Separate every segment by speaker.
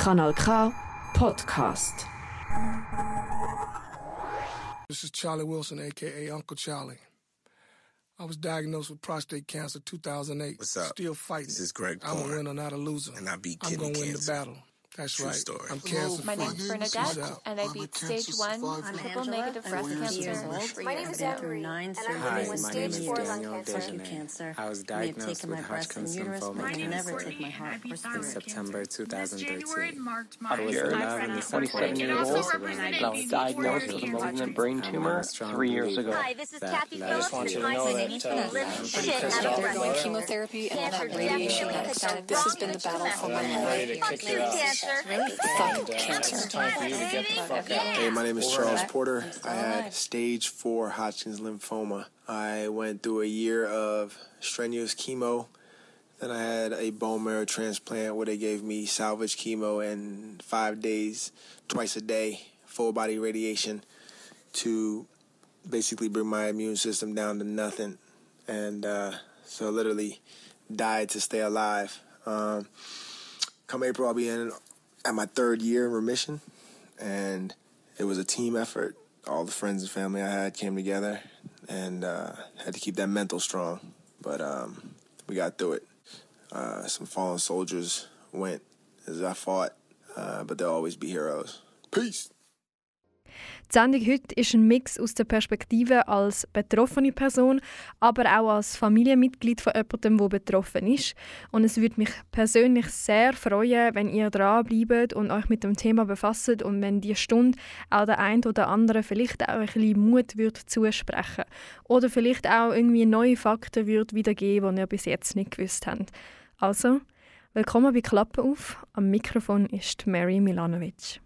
Speaker 1: Kanal K Podcast.
Speaker 2: This is Charlie Wilson, aka Uncle Charlie. I was diagnosed with prostate cancer 2008.
Speaker 3: What's up?
Speaker 2: Still fighting.
Speaker 3: This is Greg
Speaker 2: I'm a winner, not a loser.
Speaker 3: And I beat
Speaker 2: I'm
Speaker 3: kidney
Speaker 2: gonna win the
Speaker 3: cancer.
Speaker 2: battle. That's
Speaker 3: True
Speaker 2: right.
Speaker 3: story.
Speaker 2: I'm
Speaker 3: Hello,
Speaker 2: cancer
Speaker 4: My
Speaker 2: free.
Speaker 4: name's
Speaker 2: Peace
Speaker 4: Bernadette,
Speaker 2: out.
Speaker 4: and I beat stage one triple negative breast
Speaker 5: I'm 50 years
Speaker 4: cancer.
Speaker 5: old.
Speaker 6: My name is
Speaker 5: been
Speaker 6: Marie,
Speaker 5: nine
Speaker 6: and I'm
Speaker 5: surgeries
Speaker 6: living with
Speaker 5: and
Speaker 6: stage
Speaker 5: stage
Speaker 6: four lung
Speaker 5: Daniel
Speaker 6: cancer.
Speaker 5: tissue cancer.
Speaker 7: I was
Speaker 5: i've
Speaker 7: diagnosed
Speaker 5: taken
Speaker 7: with
Speaker 5: my breast
Speaker 7: Hodgkin's
Speaker 5: and uterus,
Speaker 7: lymphoma
Speaker 5: but
Speaker 7: in
Speaker 5: never took my heart or.
Speaker 7: September 2013.
Speaker 8: I was 11 and 27 years old, and I was diagnosed with a malignant brain tumor three years ago.
Speaker 6: Hi, this is Kathy
Speaker 7: last
Speaker 6: Phillips.
Speaker 7: one.
Speaker 6: and
Speaker 7: You
Speaker 6: I'm
Speaker 7: know
Speaker 6: living
Speaker 7: that,
Speaker 6: living shit
Speaker 7: They're
Speaker 6: out of breast
Speaker 5: going
Speaker 6: cancer.
Speaker 5: chemotherapy and all
Speaker 6: Cancer
Speaker 5: that radiation.
Speaker 6: definitely
Speaker 5: That's, this has been the battle for my
Speaker 6: treatment.
Speaker 5: life.
Speaker 6: Fuck you, cancer.
Speaker 5: Fuck cancer.
Speaker 3: Hey, my name is Charles Porter. I had stage four Hodgkin's lymphoma. I went through a year of strenuous chemo. Then I had a bone marrow transplant where they gave me salvage chemo and five days, twice a day, full body radiation to basically bring my immune system down to nothing. And uh, so literally died to stay alive. Um, come April, I'll be in at my third year in remission, and it was a team effort. All the friends and family I had came together, and uh, had to keep that mental strong. But um, we got through it. Uh, some fallen soldiers went as I fought, uh, but they'll always be heroes. Peace.
Speaker 9: Die Sendung heute ist ein Mix aus der Perspektive als betroffene Person, aber auch als Familienmitglied von jemandem, der betroffen ist. Und es würde mich persönlich sehr freuen, wenn ihr dranbleibt und euch mit dem Thema befasst und wenn die Stunde auch der ein oder andere vielleicht auch ein bisschen Mut wird zusprechen oder vielleicht auch irgendwie neue Fakten wird wiedergeben, die ihr bis jetzt nicht gewusst habt. Also, willkommen bei Klappe auf. Am Mikrofon ist Mary Milanovic.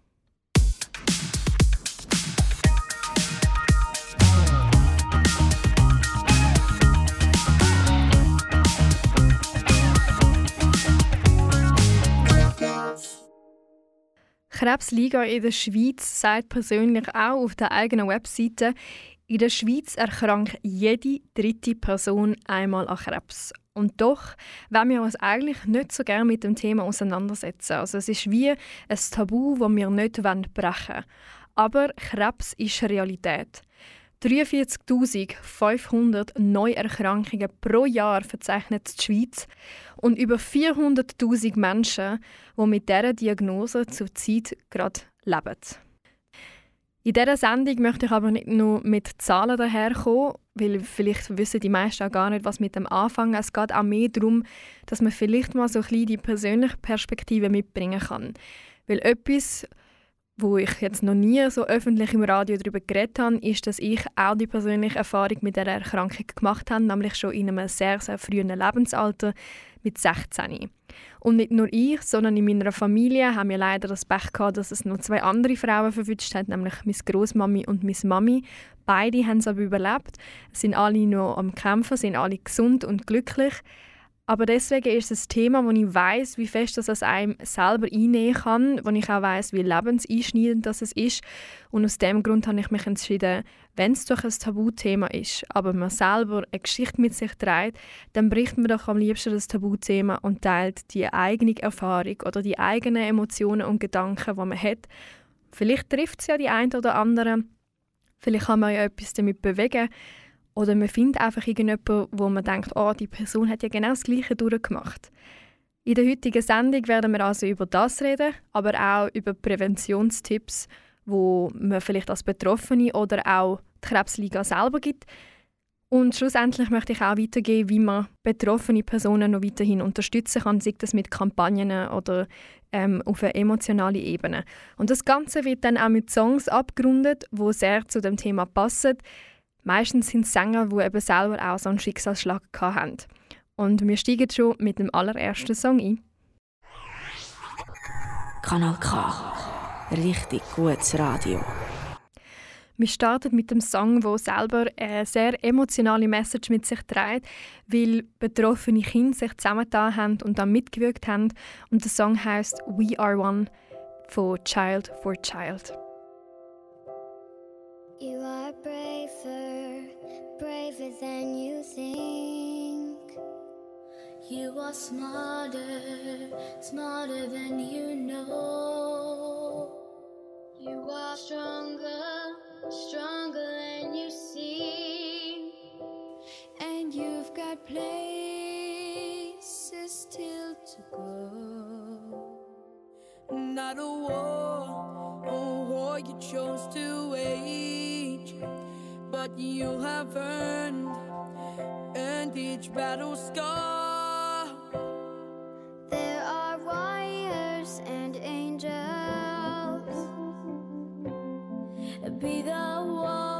Speaker 9: Krebsliga in der Schweiz sagt persönlich auch auf der eigenen Webseite, in der Schweiz erkrankt jede dritte Person einmal an Krebs. Und doch wollen wir uns eigentlich nicht so gerne mit dem Thema auseinandersetzen. Also es ist wie ein Tabu, das wir nicht brechen wollen. Aber Krebs ist Realität. 43.500 Neuerkrankungen pro Jahr verzeichnet die Schweiz und über 400.000 Menschen, die mit dieser Diagnose zurzeit gerade leben. In dieser Sendung möchte ich aber nicht nur mit Zahlen daherkommen, weil vielleicht wissen die meisten auch gar nicht, was mit dem anfangen. Es geht auch mehr darum, dass man vielleicht mal so ein bisschen die persönliche Perspektive mitbringen kann. Weil etwas, wo ich jetzt noch nie so öffentlich im Radio darüber geredet habe, ist, dass ich auch die persönliche Erfahrung mit der Erkrankung gemacht habe, nämlich schon in einem sehr, sehr frühen Lebensalter mit 16. Und nicht nur ich, sondern in meiner Familie haben wir leider das Pech gehabt, dass es noch zwei andere Frauen verwünscht hat, nämlich meine Großmami und meine Mami. Beide haben es aber überlebt, sind alle noch am Kämpfen, sind alle gesund und glücklich. Aber deswegen ist es ein Thema, wo ich weiß, wie fest das einem selber einnehmen kann, wo ich auch weiß, wie lebenseinschneidend das ist. Und aus dem Grund habe ich mich entschieden, wenn es doch ein Tabuthema ist, aber man selber eine Geschichte mit sich trägt, dann bricht man doch am liebsten das Tabuthema und teilt die eigene Erfahrung oder die eigenen Emotionen und Gedanken, die man hat. Vielleicht trifft es ja die einen oder anderen, vielleicht kann man ja etwas damit bewegen. Oder man findet einfach irgendjemanden, wo man denkt, oh, die Person hat ja genau das Gleiche durchgemacht. In der heutigen Sendung werden wir also über das reden, aber auch über Präventionstipps, wo man vielleicht als Betroffene oder auch die Krebsliga selber gibt. Und schlussendlich möchte ich auch weitergeben, wie man betroffene Personen noch weiterhin unterstützen kann, sei das mit Kampagnen oder ähm, auf einer emotionalen Ebene. Und das Ganze wird dann auch mit Songs abgerundet, wo sehr zu dem Thema passen. Meistens sind es Sänger, die eben selber auch so einen Schicksalsschlag hatten. Und wir steigen schon mit dem allerersten Song ein.
Speaker 1: Kanal K. Richtig gutes Radio.
Speaker 9: Wir starten mit dem Song, wo selber eine sehr emotionale Message mit sich trägt, weil betroffene Kinder sich zusammengetan haben und dann mitgewirkt haben. Und der Song heißt We Are One von Child for Child.
Speaker 10: You are braver, braver than you think. You are smarter, smarter than you know.
Speaker 11: You
Speaker 12: are
Speaker 11: stronger, stronger than you
Speaker 12: seem. And you've got places still to go.
Speaker 11: Not a war, a war you chose to wage but you have earned, and each battle scar.
Speaker 12: There are warriors and angels. Be the one.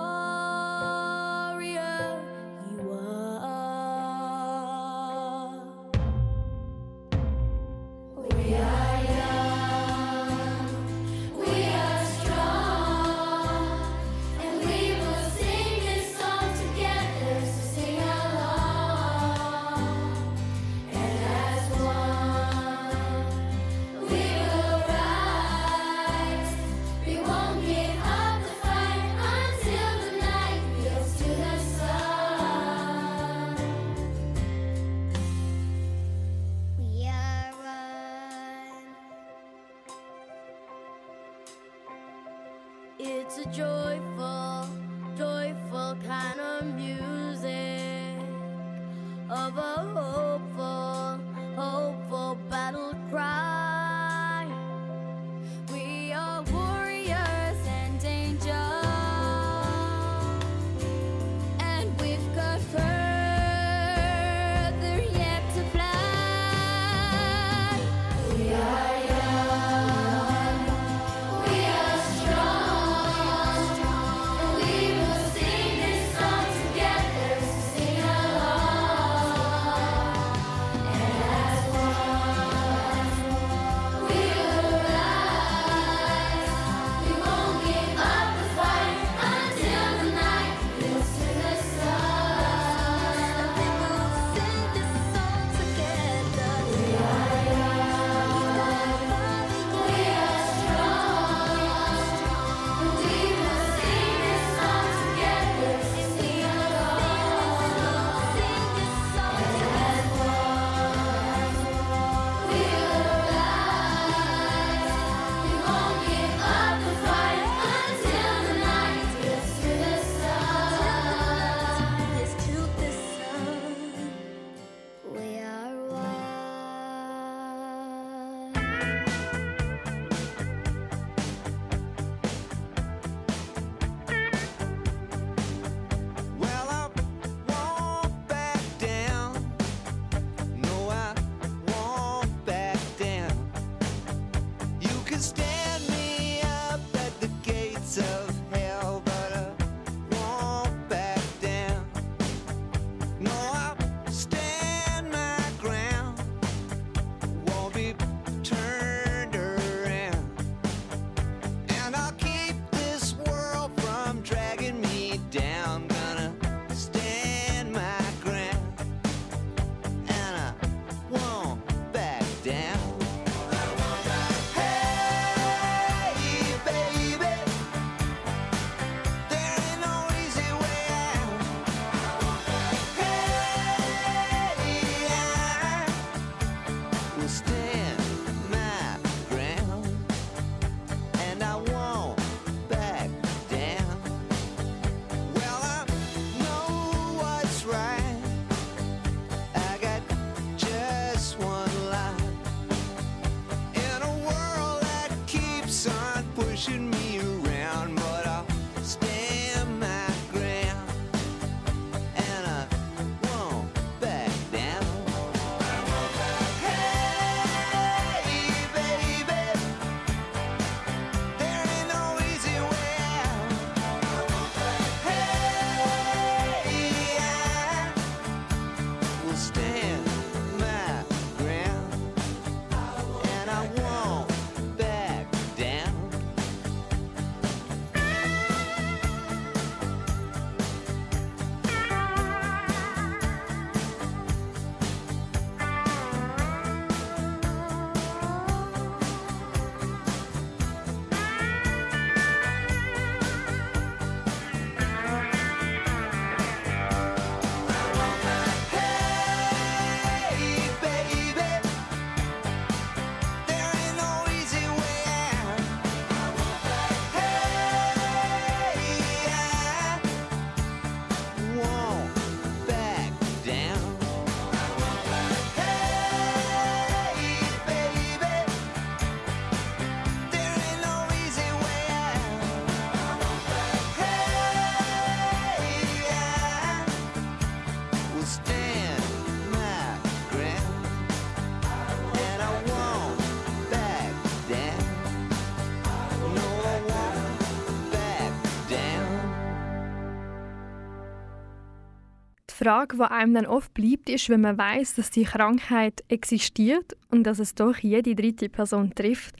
Speaker 9: Frage, die einem dann oft bleibt, ist, wenn man weiß, dass die Krankheit existiert und dass es doch jede dritte Person trifft,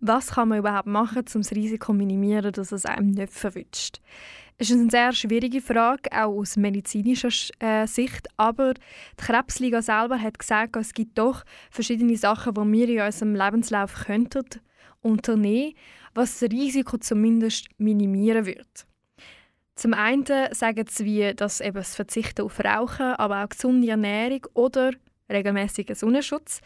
Speaker 9: was kann man überhaupt machen, um das Risiko zu minimieren, dass es einem nicht verwünscht? Es ist eine sehr schwierige Frage, auch aus medizinischer äh, Sicht, aber die Krebsliga selber hat gesagt, es gibt doch verschiedene Sachen, die wir in unserem Lebenslauf könnten unternehmen, was das Risiko zumindest minimieren wird. Zum einen sagen sie, dass eben das Verzichten auf Rauchen, aber auch gesunde Ernährung oder regelmäßiger Sonnenschutz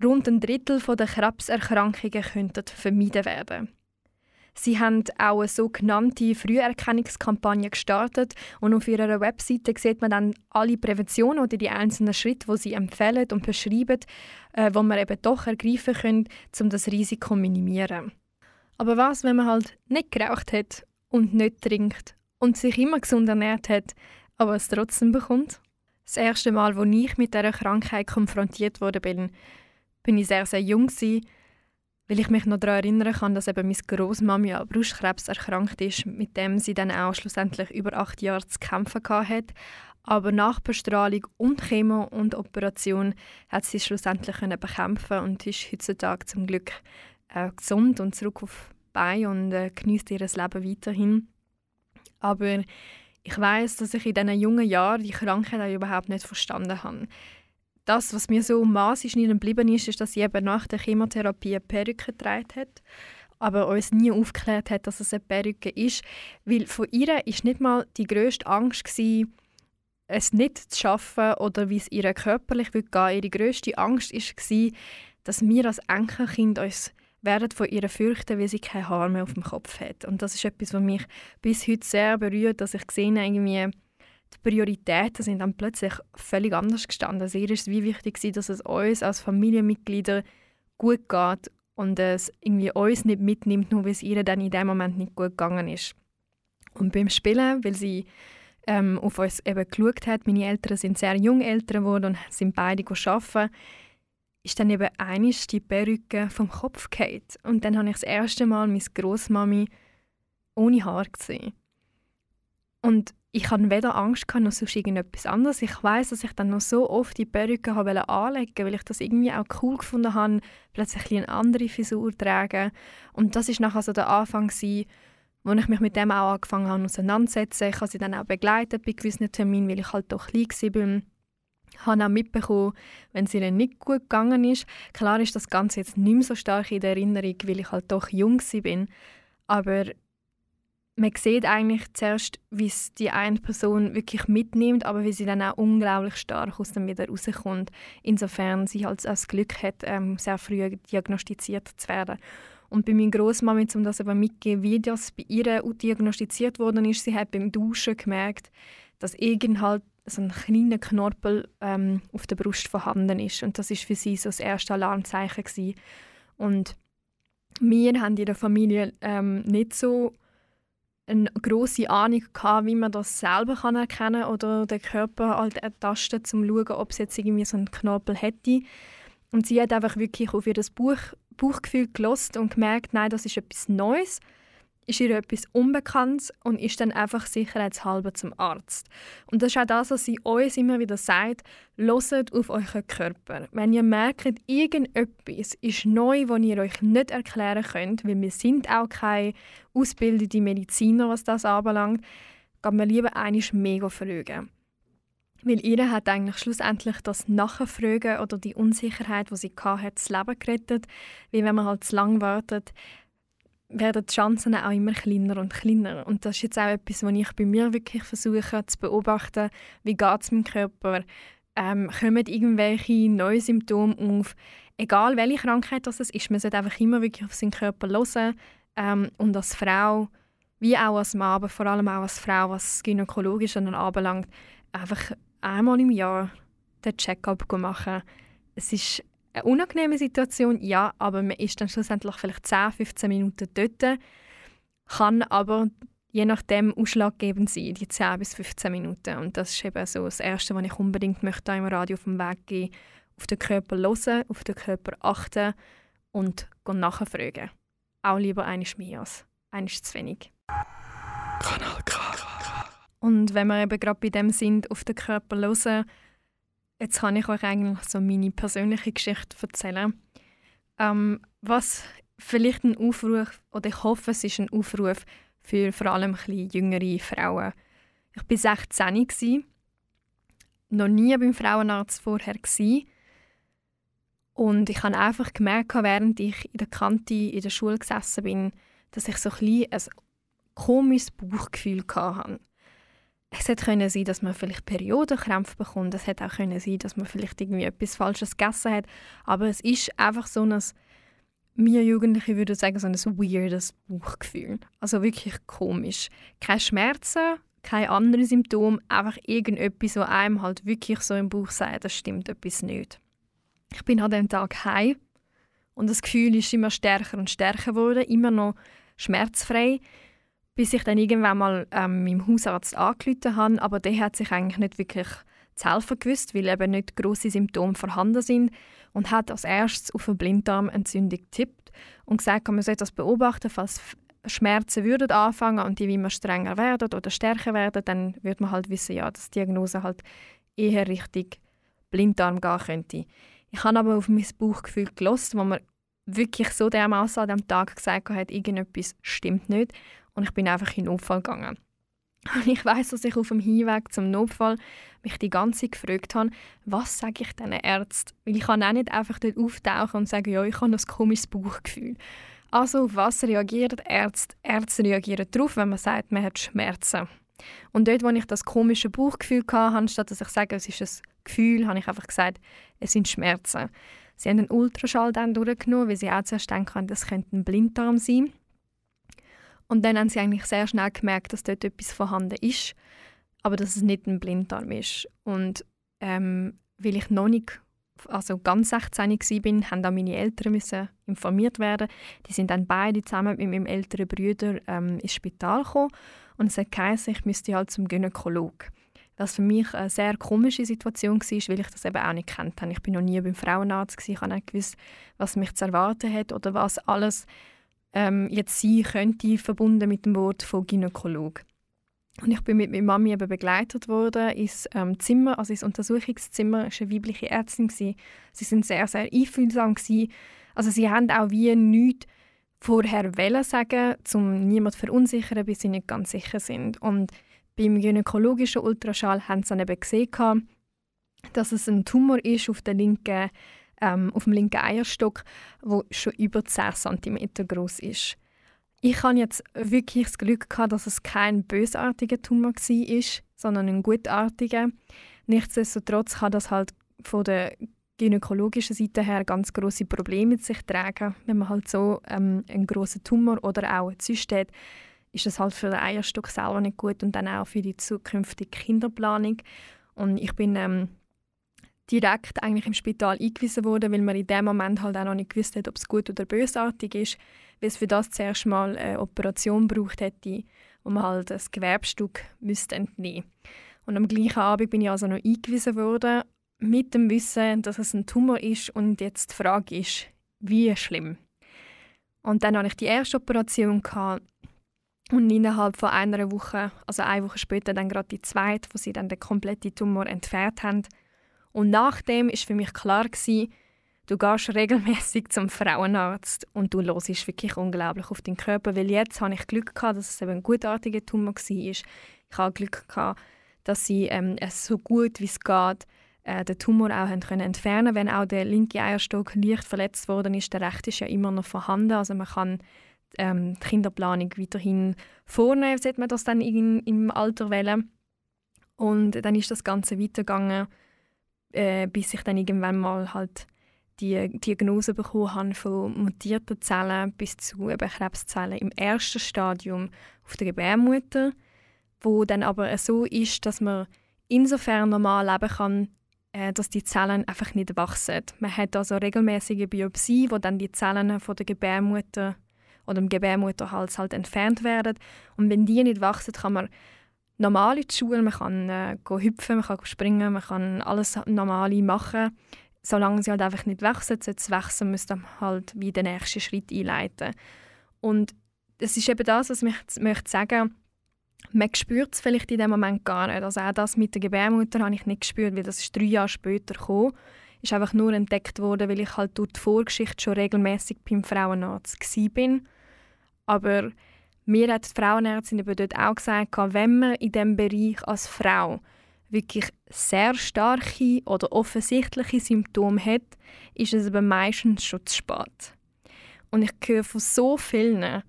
Speaker 9: rund ein Drittel der Krebserkrankungen könnten vermieden werden. Sie haben auch eine sogenannte Früherkennungskampagne gestartet und auf ihrer Webseite sieht man dann alle Präventionen oder die einzelnen Schritte, die sie empfehlen und beschreiben, äh, wo man eben doch ergreifen können, um das Risiko zu minimieren. Aber was, wenn man halt nicht geraucht hat und nicht trinkt und sich immer gesund ernährt hat, aber es trotzdem bekommt? Das erste Mal, als ich mit dieser Krankheit konfrontiert wurde, bin, bin ich sehr, sehr jung gewesen, weil ich mich noch daran erinnern kann, dass eben meine Großmami an Brustkrebs erkrankt ist, mit dem sie dann auch schlussendlich über acht Jahre zu kämpfen hatte. Aber nach Bestrahlung und Chemo und Operation hat sie schlussendlich bekämpfen und ist heutzutage zum Glück äh, gesund und zurück auf bei und äh, genießt ihr Leben weiterhin. Aber ich weiß, dass ich in diesen jungen Jahren die Krankheit überhaupt nicht verstanden habe das, was mir so maßgeschneidert geblieben ist, ist, dass sie eben nach der Chemotherapie eine Perücke getragen hat, aber uns nie aufgeklärt hat, dass es eine Perücke ist, weil von ihr ist nicht mal die grösste Angst gewesen, es nicht zu schaffen oder wie es ihr körperlich gehen würde. Ihre grösste Angst war, dass wir als Enkelkind uns werden von ihr fürchten, weil sie kein Haar mehr auf dem Kopf hat. Und das ist etwas, was mich bis heute sehr berührt, dass ich sehe, irgendwie die Prioritäten sind dann plötzlich völlig anders gestanden. Also ihr ist es wie wichtig dass es uns als Familienmitglieder gut geht und es irgendwie uns nicht mitnimmt, nur weil es ihr dann in dem Moment nicht gut gegangen ist. Und beim Spielen, weil sie ähm, auf uns eben geschaut hat, meine Eltern sind sehr jung Eltern geworden und sind beide arbeiten, ist dann eben einisch die Perücke vom Kopf gefallen. Und dann habe ich das erste Mal meine Großmami ohne Haar gesehen. Und ich hatte weder Angst noch sonst irgendetwas anderes. Ich weiß, dass ich dann noch so oft die Perücke habe anlegen weil ich das irgendwie auch cool gefunden habe, plötzlich eine andere Frisur zu tragen. Und das ist nachher so der Anfang, gewesen, wo ich mich mit dem auch angefangen habe auseinanderzusetzen. Ich habe sie dann auch begleitet bei gewissen Terminen, weil ich halt doch klein war. Habe auch mitbekommen, wenn es ihnen nicht gut gegangen ist. Klar ist das Ganze jetzt nicht mehr so stark in der Erinnerung, weil ich halt doch jung bin. Aber man sieht eigentlich zuerst, wie es die eine Person wirklich mitnimmt, aber wie sie dann auch unglaublich stark aus dem wieder rauskommt. Insofern sie halt das Glück hat, ähm, sehr früh diagnostiziert zu werden. Und bei meiner Großmama, um das aber mitzugeben, wie das bei ihr diagnostiziert worden ist, sie hat beim Duschen gemerkt, dass irgend halt so ein kleiner Knorpel ähm, auf der Brust vorhanden ist. Und das ist für sie so das erste Alarmzeichen gewesen. Und wir haben in der Familie ähm, nicht so eine grosse Ahnung gehabt, wie man das selber kann erkennen kann oder den Körper halt ertasten, um zu schauen, ob es jetzt irgendwie so einen Knorpel hätte. Und sie hat einfach wirklich auf ihr Buch, Bauchgefühl gelost und gemerkt, nein, das ist etwas Neues ist ihr etwas Unbekanntes und ist dann einfach sicherheitshalber zum Arzt. Und das ist auch das, was sie uns immer wieder sagt, loset auf euren Körper. Wenn ihr merkt, irgendetwas ist neu, das ihr euch nicht erklären könnt, weil wir sind auch keine ausgebildete Mediziner, was das anbelangt, geht man lieber einiges mega fragen. Weil ihr hat eigentlich schlussendlich das Nachfragen oder die Unsicherheit, die sie hatte, das Leben gerettet. Weil wenn man halt zu lange wartet, werden die Chancen auch immer kleiner und kleiner. Und das ist jetzt auch etwas, was ich bei mir wirklich versuche zu beobachten. Wie geht es meinem Körper? Ähm, kommen irgendwelche neue Symptome auf? Egal welche Krankheit das ist, man sollte einfach immer wirklich auf seinen Körper hören. Ähm, und als Frau, wie auch als Mann, aber vor allem auch als Frau, was das Gynäkologische anbelangt, einfach einmal im Jahr den Check-up machen. Es ist eine unangenehme Situation, ja, aber man ist dann schlussendlich vielleicht 10, 15 Minuten dort, kann aber je nachdem ausschlaggebend sein, die 10 bis 15 Minuten. Und das ist eben so das Erste, was ich unbedingt möchte im Radio auf den Weg gehen auf den Körper hören, auf den Körper achten und nachfragen. Auch lieber eines mehr als eines zu wenig.
Speaker 13: Kanal K.
Speaker 9: Und wenn wir eben gerade bei dem sind, auf den Körper hören, jetzt kann ich euch eigentlich so meine persönliche Geschichte erzählen. Ähm, was vielleicht ein Aufruf, oder ich hoffe, es ist ein Aufruf für vor allem ein jüngere Frauen. Ich war 16, gewesen, noch nie beim Frauenarzt vorher. Und ich habe einfach gemerkt, während ich in der Kante in der Schule gesessen bin, dass ich so ein, ein komisches Bauchgefühl hatte. Es hätte können sein, dass man vielleicht Periodenkrämpfe bekommt. Es hätte auch können sein, dass man vielleicht irgendwie etwas Falsches gegessen hat. Aber es ist einfach so ein, wir Jugendliche würden sagen, so ein weirdes Bauchgefühl. Also wirklich komisch. Keine Schmerzen, keine anderen Symptome, einfach irgendetwas, was einem halt wirklich so im Bauch sagt, das stimmt etwas nicht. Ich bin an dem Tag heim und das Gefühl ist immer stärker und stärker geworden, immer noch schmerzfrei, bis ich dann irgendwann mal ähm, meinem Hausarzt angerufen habe, aber der hat sich eigentlich nicht wirklich zu helfen gewusst, weil eben nicht große Symptome vorhanden sind. Und hat als erstes auf eine Blinddarmentzündung getippt und gesagt, man sollte das beobachten, falls Schmerzen würden anfangen und die immer strenger werden oder stärker werden, dann würde man halt wissen, ja, dass die Diagnose halt eher richtig Blinddarm gehen könnte. Ich habe aber auf mein Bauchgefühl gelost, wo man wirklich so dermaßen an dem Tag gesagt hat, irgendetwas stimmt nicht und ich bin einfach in den Notfall gegangen. Und ich weiß, dass ich auf dem Hinweg zum Notfall mich die ganze Zeit gefragt habe, was sage ich diesen Ärzten? Weil ich kann auch nicht einfach dort auftauchen und sagen, ja, ich habe ein komisches Bauchgefühl. Also auf was reagieren Ärzte? Ärzte reagieren darauf, wenn man sagt, man hat Schmerzen. Und dort, wo ich das komische Bauchgefühl hatte, anstatt dass ich sage, es ist ein Gefühl, habe ich einfach gesagt, es sind Schmerzen. Sie haben einen Ultraschall dann durchgenommen, weil sie auch zuerst denken, das könnte ein Blinddarm sein. Und dann haben sie eigentlich sehr schnell gemerkt, dass dort etwas vorhanden ist, aber dass es nicht ein Blinddarm ist. Und ähm, weil ich noch nicht also ganz 16 war, haben auch meine Eltern müssen informiert werden. Die sind dann beide zusammen mit meinem älteren Bruder ähm, ins Spital gekommen und es hat geheißen, ich müsste halt zum Gynäkolog. Was für mich eine sehr komische Situation war, weil ich das eben auch nicht kennt habe. Ich bin noch nie beim Frauenarzt gewesen. ich habe nicht gewusst, was mich zu erwarten hat oder was alles ähm, jetzt sein könnte, verbunden mit dem Wort von Gynäkolog. Und ich bin mit meiner Mami eben begleitet worden ins ähm, Zimmer, also ins Untersuchungszimmer. Es war eine weibliche Ärztin. Gewesen. Sie sind sehr, sehr einfühlsam. Gewesen. Also sie haben auch wie nichts vorher wollen sagen, um niemanden zu verunsichern, bis sie nicht ganz sicher sind. Und beim gynäkologischen Ultraschall haben sie dann eben gesehen, dass es ein Tumor ist auf der linken ähm, auf dem linken Eierstock, wo schon über 10 cm groß ist. Ich hatte jetzt wirklich das Glück gehabt, dass es kein bösartiger Tumor war, sondern ein gutartiger. Nichtsdestotrotz kann das halt von der gynäkologischen Seite her ganz große Probleme mit sich tragen. Wenn man halt so ähm, einen großen Tumor oder auch eine Zyste hat, ist das halt für den Eierstock selber nicht gut und dann auch für die zukünftige Kinderplanung. Und ich bin ähm, direkt eigentlich im Spital eingewiesen worden, weil man in dem Moment halt auch noch nicht gewusst hat, ob es gut oder bösartig ist, weil es für das zuerst mal eine Operation braucht hätte, wo man halt das Gewerbstück müsste entnehmen. Und am gleichen Abend bin ich also noch eingewiesen worden mit dem Wissen, dass es ein Tumor ist und jetzt die Frage ist, wie schlimm. Und dann hatte ich die erste Operation und innerhalb von einer Woche, also eine Woche später, dann gerade die zweite, wo sie dann den kompletten Tumor entfernt haben, und nachdem ist für mich klar gewesen, du gehst regelmäßig zum Frauenarzt und du hörst wirklich unglaublich auf deinen Körper, weil jetzt habe ich Glück gehabt, dass es eben ein gutartiger Tumor war. Ich habe Glück gehabt, dass sie ähm, es so gut wie es geht äh, den Tumor auch haben können entfernen wenn auch der linke Eierstock leicht verletzt worden ist, der rechte ist ja immer noch vorhanden, also man kann ähm, die Kinderplanung weiterhin vornehmen, sollte man das dann in, im Alter wählen. Und dann ist das Ganze weitergegangen äh, bis ich dann irgendwann mal halt die Diagnose bekommen habe von mutierten Zellen bis zu eben Krebszellen im ersten Stadium auf der Gebärmutter, wo dann aber so ist, dass man insofern normal leben kann, äh, dass die Zellen einfach nicht wachsen. Man hat also regelmäßige Biopsie, wo dann die Zellen von der Gebärmutter oder dem Gebärmutterhals halt entfernt werden und wenn die nicht wachsen, kann man normal in die Schule, man kann äh, hüpfen, man kann springen, man kann alles Normale machen. Solange sie halt einfach nicht wachsen, sollte es wachsen, müsste man halt wie den nächsten Schritt einleiten. Und es ist eben das, was ich möchte sagen Man spürt es vielleicht in dem Moment gar nicht. Also auch das mit der Gebärmutter habe ich nicht gespürt, weil das ist drei Jahre später gekommen. Ist einfach nur entdeckt worden, weil ich halt durch die Vorgeschichte schon regelmäßig beim Frauenarzt war. Aber mir hat die Frauenärztin eben dort auch gesagt, wenn man in diesem Bereich als Frau wirklich sehr starke oder offensichtliche Symptome hat, ist es aber meistens schon zu spät. Und ich höre von so vielen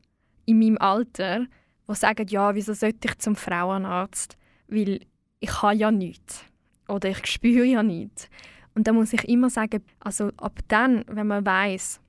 Speaker 9: in meinem Alter, die sagen, ja, wieso sollte ich zum Frauenarzt? Weil ich habe ja nichts. Oder ich spüre ja nichts. Und da muss ich immer sagen, also ab dann, wenn man weiß,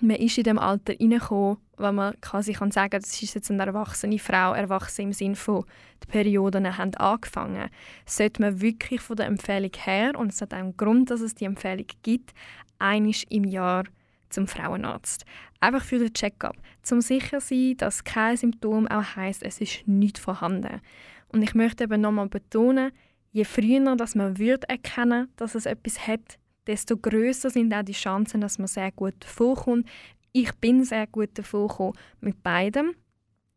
Speaker 9: man ist in dem Alter reingekommen, wo man quasi kann sagen das ist jetzt eine erwachsene Frau, erwachsen im Sinne von, die Perioden haben angefangen, sollte man wirklich von der Empfehlung her, und es hat einen Grund, dass es die Empfehlung gibt, einisch im Jahr zum Frauenarzt. Einfach für den Check-up, zum sicher sein, dass kein Symptom auch heißt, es ist nicht vorhanden. Und ich möchte eben nochmal betonen, je früher dass man wird erkennen, dass es etwas hat, desto größer sind auch die Chancen, dass man sehr gut davonkommt. Ich bin sehr gut davongekommen mit beidem.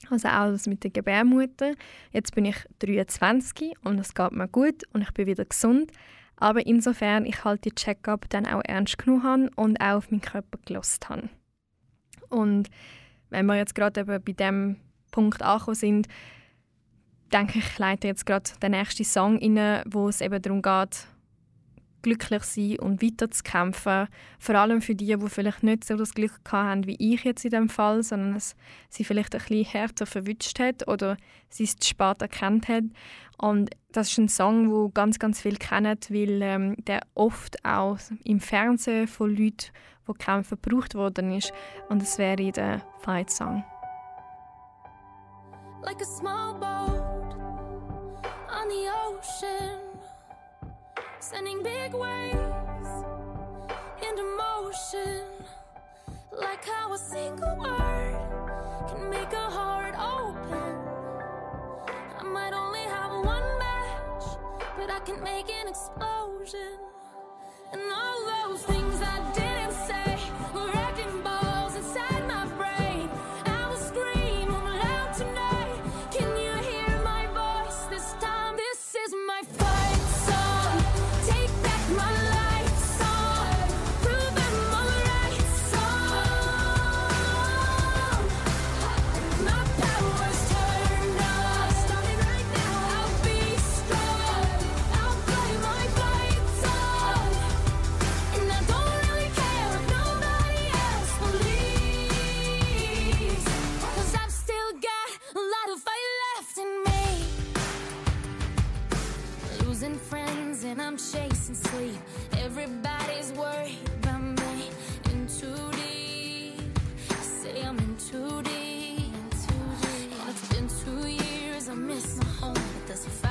Speaker 9: Also auch das mit der Gebärmutter. Jetzt bin ich 23 und es geht mir gut und ich bin wieder gesund. Aber insofern ich halt die Check-up dann auch ernst genommen habe und auch auf meinen Körper gelost habe. Und wenn wir jetzt gerade eben bei dem Punkt angekommen sind, denke ich, ich leite jetzt gerade den nächsten Song rein, wo es eben darum geht, glücklich sein und weiterzukämpfen. Vor allem für die, die vielleicht nicht so das Glück haben wie ich jetzt in dem Fall, sondern es sie vielleicht ein bisschen härter verwünscht hat oder sie es zu spät erkannt hat. Und das ist ein Song, wo ganz, ganz viele kennen, weil ähm, der oft auch im Fernsehen von Leuten, die kämpfen, gebraucht worden ist. Und es wäre der Fight Song.
Speaker 6: Like a small boat on the ocean. Sending big waves into motion. Like how a single word can make a heart open. I might only have one match, but I can make an explosion. And all those things and I'm chasing sleep. Everybody's worried about me. In too deep. Say I'm in too deep. And it's been two years, I miss my home. But there's a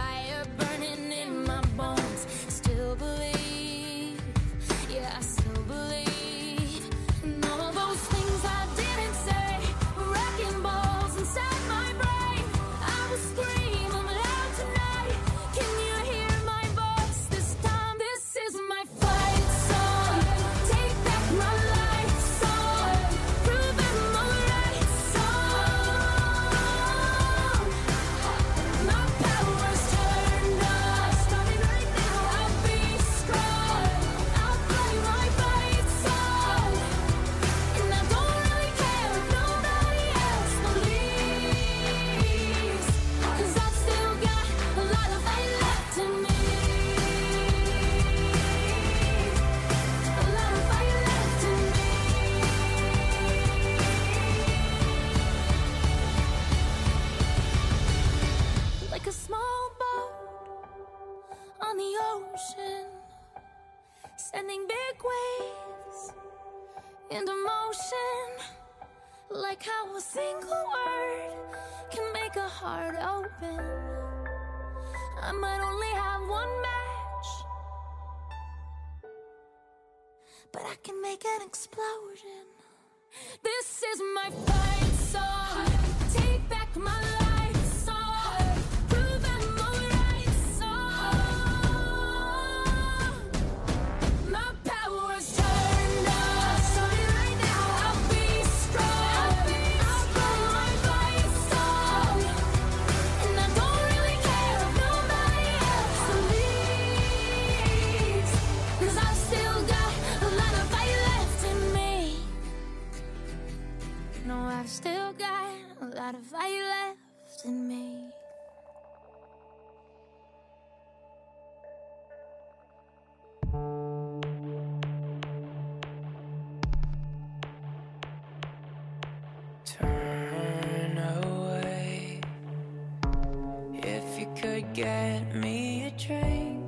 Speaker 13: could get me a drink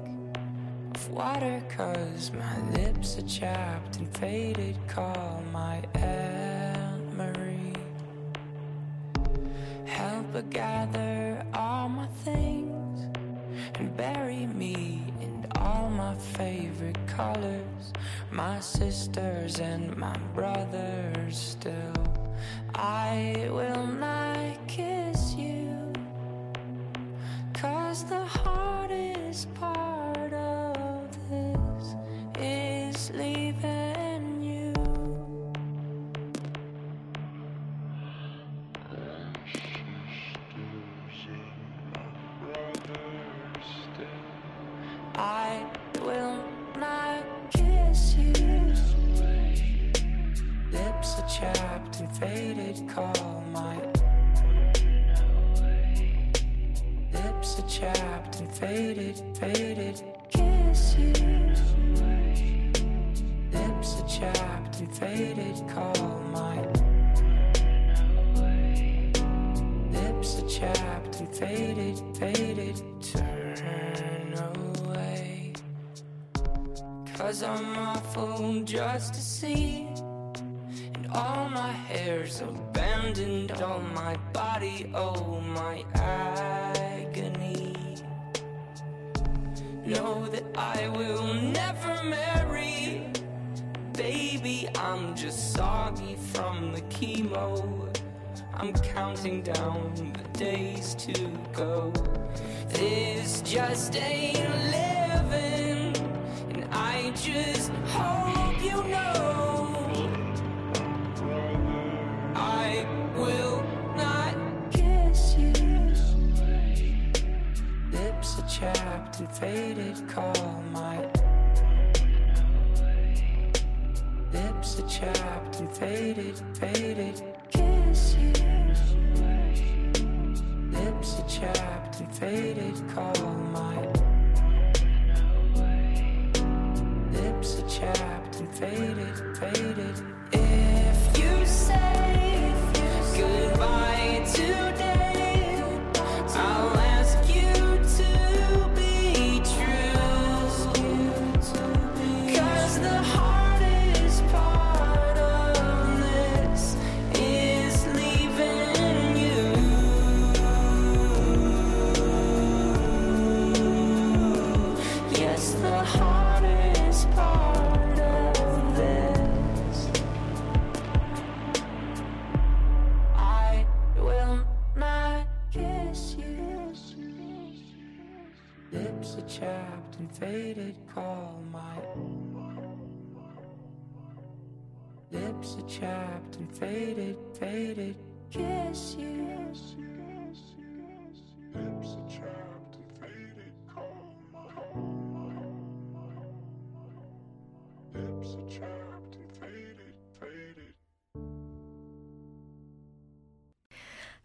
Speaker 13: of water, cause my lips are chapped and faded. Call my Aunt Marie. Help her gather all my things and bury me in all my favorite colors. My sisters and my brothers still. I will not just hope you know I will not kiss you. Lips are chapped and faded. Call my lips are chapped and faded, faded. Kiss you. Lips are chapped and faded. Call my lips are chapped and faded, faded. Kiss you. Lips are chapped